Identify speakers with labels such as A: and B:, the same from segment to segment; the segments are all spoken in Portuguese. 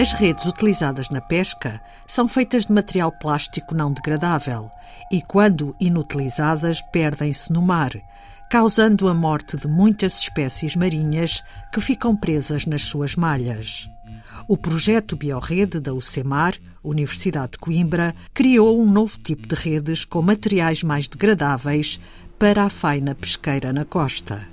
A: As redes utilizadas na pesca são feitas de material plástico não degradável e, quando inutilizadas, perdem-se no mar, causando a morte de muitas espécies marinhas que ficam presas nas suas malhas. O projeto Biorrede da UCEMAR, Universidade de Coimbra, criou um novo tipo de redes com materiais mais degradáveis para a faina pesqueira na costa.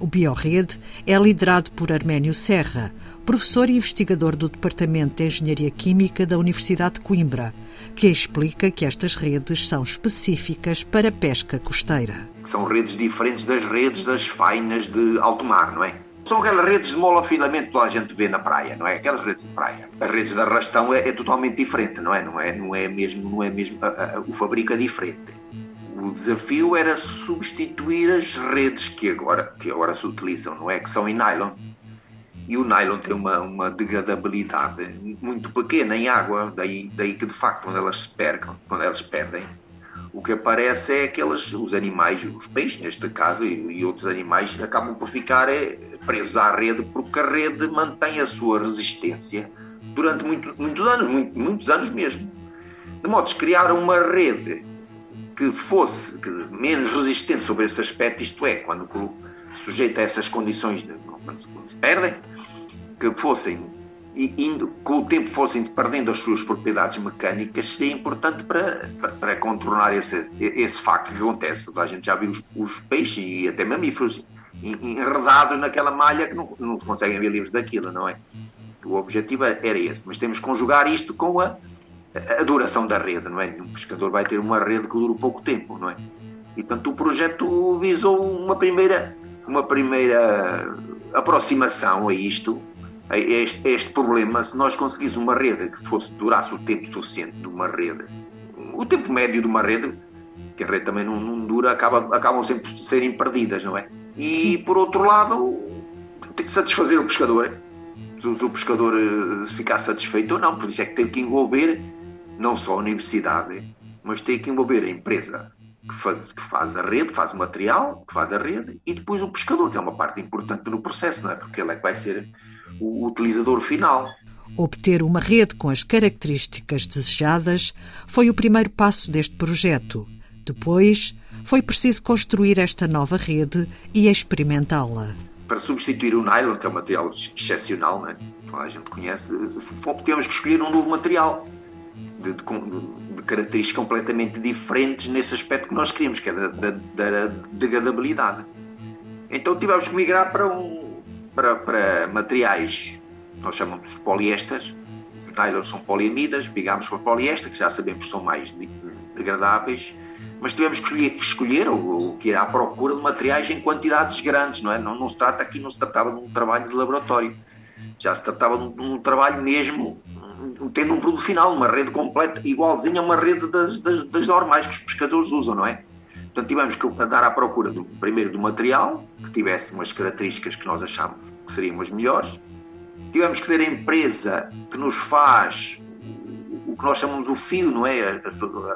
A: O Biorrede é liderado por Arménio Serra, professor e investigador do Departamento de Engenharia Química da Universidade de Coimbra, que explica que estas redes são específicas para pesca costeira.
B: São redes diferentes das redes das fainas de alto mar, não é? São aquelas redes de monofilamento que a gente vê na praia, não é? Aquelas redes de praia. As redes de arrastão é, é totalmente diferente, não é? Não é, não é mesmo, não é mesmo a, a, o fabrico é diferente. O desafio era substituir as redes que agora, que agora se utilizam, não é? Que são em nylon. E o nylon tem uma, uma degradabilidade muito pequena em água, daí, daí que de facto quando elas se perdem, quando elas perdem, o que aparece é que elas, os animais, os peixes neste caso, e, e outros animais, acabam por ficar é, presos à rede porque a rede mantém a sua resistência durante muito, muitos anos, muito, muitos anos mesmo. De modo que criaram uma rede que fosse que, menos resistente sobre esse aspecto, isto é, quando sujeito a essas condições, de, quando, se perdem, que fossem, indo, com o tempo fossem perdendo as suas propriedades mecânicas, seria importante para, para, para contornar esse, esse facto que acontece. A gente já viu os, os peixes e até mamíferos enredados naquela malha que não, não conseguem ver livres daquilo, não é? O objetivo era esse, mas temos que conjugar isto com a, a duração da rede, não é? Um pescador vai ter uma rede que dura pouco tempo, não é? E, portanto, o projeto visou uma primeira, uma primeira aproximação a isto, a este, a este problema. Se nós conseguíssemos uma rede que fosse, durasse o tempo suficiente de uma rede, o tempo médio de uma rede, que a rede também não, não dura, acaba, acabam sempre de serem perdidas, não é? E, Sim. por outro lado, tem que satisfazer o pescador. Se o pescador eh, ficar satisfeito ou não, por isso é que tem que envolver não só a universidade, mas tem que envolver a empresa que faz, que faz a rede, que faz o material, que faz a rede, e depois o pescador, que é uma parte importante no processo, não é? Porque ele é que vai ser o utilizador final.
A: Obter uma rede com as características desejadas foi o primeiro passo deste projeto. Depois, foi preciso construir esta nova rede e experimentá-la.
B: Para substituir o nylon, que é um material excepcional, né? a gente conhece, temos que escolher um novo material de, de, de, características completamente diferentes nesse aspecto que nós queríamos, que é da, da, da degradabilidade. Então tivemos que migrar para, um, para, para materiais, nós chamamos poliésteres, nylon são poliamidas, migámos para poliéster, que já sabemos que são mais degradáveis, mas tivemos que escolher, ou, que ir à procura de materiais em quantidades grandes, não é? Não, não se trata aqui, não se tratava de um trabalho de laboratório, já se tratava de um, de um trabalho mesmo tendo um produto final, uma rede completa, igualzinha a uma rede das, das, das, normais que os pescadores usam, não é? Portanto, tivemos que andar à procura, do, primeiro, do material, que tivesse umas características que nós achávamos que seriam as melhores. Tivemos que ter a empresa que nos faz o que nós chamamos o fio, não é?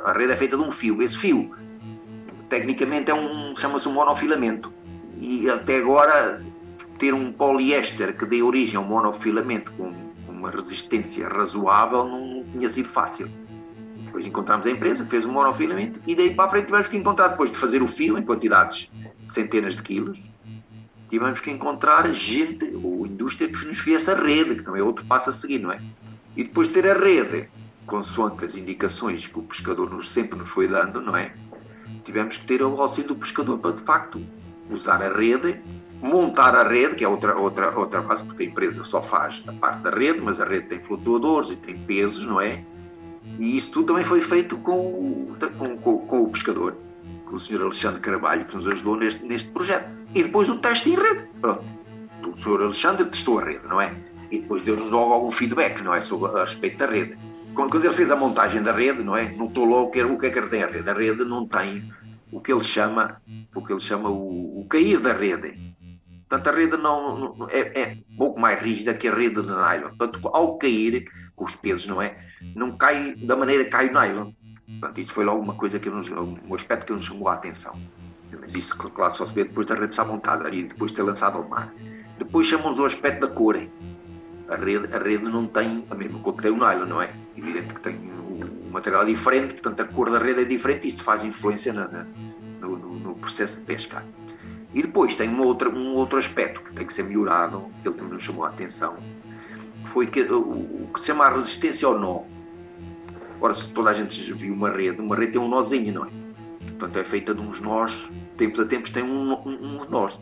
B: A rede é feita de um fio. Esse fio, tecnicamente, é um, chama-se um monofilamento. E até agora, ter um poliéster que dê origem a um monofilamento com uma resistência razoável não tinha sido fácil. Depois encontramos a empresa, fez um monofilamento e daí para a frente tivemos que encontrar, depois de fazer o fio em quantidades de centenas de quilos, tivemos que encontrar gente ou indústria que nos fizesse a rede, que também é outro passo a seguir, não é? E depois de ter a rede, consoante as indicações que o pescador nos, sempre nos foi dando, não é? Tivemos que ter o auxílio do pescador para, de facto, usar a rede montar a rede, que é outra, outra, outra fase, porque a empresa só faz a parte da rede, mas a rede tem flutuadores e tem pesos, não é? E isso tudo também foi feito com, com, com, com o pescador, com o Sr. Alexandre Carvalho, que nos ajudou neste, neste projeto. E depois o teste em rede. Pronto. O Sr. Alexandre testou a rede, não é? E depois deu-nos logo algum feedback, não é? Sobre, a respeito da rede. Quando, quando ele fez a montagem da rede, não é? Notou logo que, o que é que tem a rede. A rede não tem o que ele chama, o que ele chama o, o cair da rede Portanto, a rede não, não é, é, um pouco mais rígida que a rede de nylon. Portanto, ao cair, com os pesos, não é? Não cai da maneira que cai o nylon. Portanto, isso foi logo uma coisa que nos, um aspecto que nos chamou a atenção. Mas isso, claro, só se vê depois da rede estar montada e depois de ter lançado ao mar. Depois chamamos o aspecto da cor. A rede, a rede não tem a mesma cor que tem o nylon, não é? Evidente que tem o, material diferente, portanto a cor da rede é diferente e isto faz influência na, na, no, no, processo de pesca. E depois tem uma outra, um outro aspecto que tem que ser melhorado, que ele também nos chamou a atenção, foi que, o, que se chama a resistência ao nó. Ora, se toda a gente viu uma rede, uma rede tem um nozinho, não é? Portanto, é feita de uns nós, tempos a tempos tem um, um, uns nós.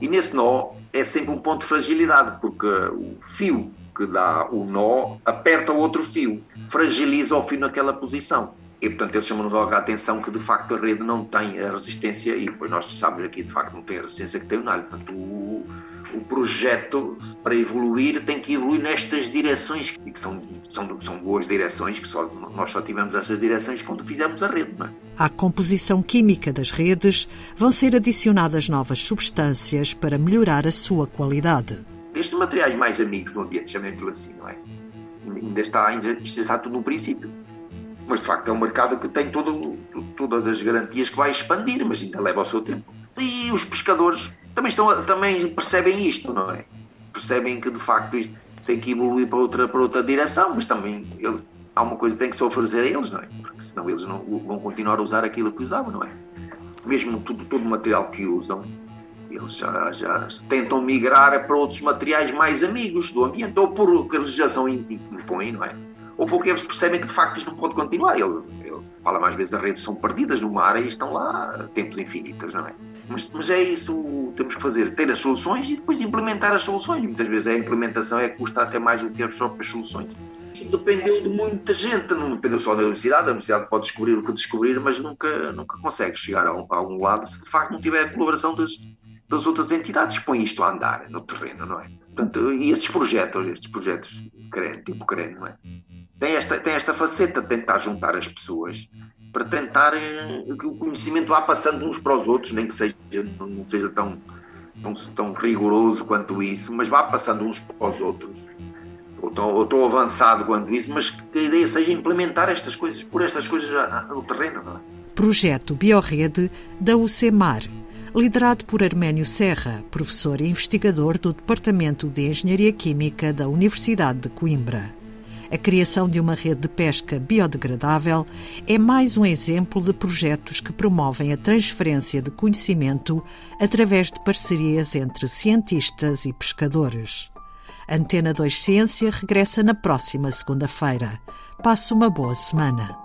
B: E nesse nó é sempre um ponto de fragilidade, porque o fio que dá o nó aperta o outro fio, fragiliza o fio naquela posição. E, portanto, eles chamam-nos logo a atenção que, de facto, a rede não tem a resistência, e depois nós sabemos aqui, de facto, não tem a resistência que tem o nalho. Portanto, o, o projeto, para evoluir, tem que evoluir nestas direções, e que são, são, são boas direções, que só, nós só tivemos essas direções quando fizemos a rede. Não é?
A: À composição química das redes vão ser adicionadas novas substâncias para melhorar a sua qualidade.
B: Estes materiais mais amigos do ambiente, chamemos-lhe assim, não é? Ainda está, ainda está tudo no princípio. Mas de facto é um mercado que tem todo, todas as garantias que vai expandir, mas ainda leva o seu tempo. E os pescadores também, estão, também percebem isto, não é? Percebem que de facto isto tem que evoluir para outra, para outra direção, mas também ele, há uma coisa que tem que se oferecer a eles, não é? Porque senão eles não vão continuar a usar aquilo que usavam, não é? Mesmo tudo, todo o material que usam, eles já, já tentam migrar para outros materiais mais amigos do ambiente, ou por que a legislação impõe, não é? Ou porque eles percebem que de facto isto não pode continuar. Ele, ele fala mais vezes, as redes são perdidas no mar e estão lá tempos infinitos, não é? Mas, mas é isso temos que fazer, ter as soluções e depois implementar as soluções. Muitas vezes a implementação é que custa até mais do que as próprias soluções. Dependeu de muita gente, não dependeu só da universidade, a universidade pode descobrir o que descobrir, mas nunca, nunca consegue chegar a, um, a algum lado se de facto não tiver a colaboração das, das outras entidades põem isto a andar no terreno, não é? Portanto, e estes projetos, estes projetos CREN, tipo CREN, não é? Tem esta, tem esta faceta de tentar juntar as pessoas para tentar eh, que o conhecimento vá passando uns para os outros, nem que seja, não seja tão, tão, tão rigoroso quanto isso, mas vá passando uns para os outros, ou tão, ou tão avançado quanto isso, mas que a ideia seja implementar estas coisas, por estas coisas no terreno. Não é?
A: Projeto Biorrede da UCMAR, liderado por Arménio Serra, professor e investigador do Departamento de Engenharia Química da Universidade de Coimbra. A criação de uma rede de pesca biodegradável é mais um exemplo de projetos que promovem a transferência de conhecimento através de parcerias entre cientistas e pescadores. Antena 2 Ciência regressa na próxima segunda-feira. Passe uma boa semana.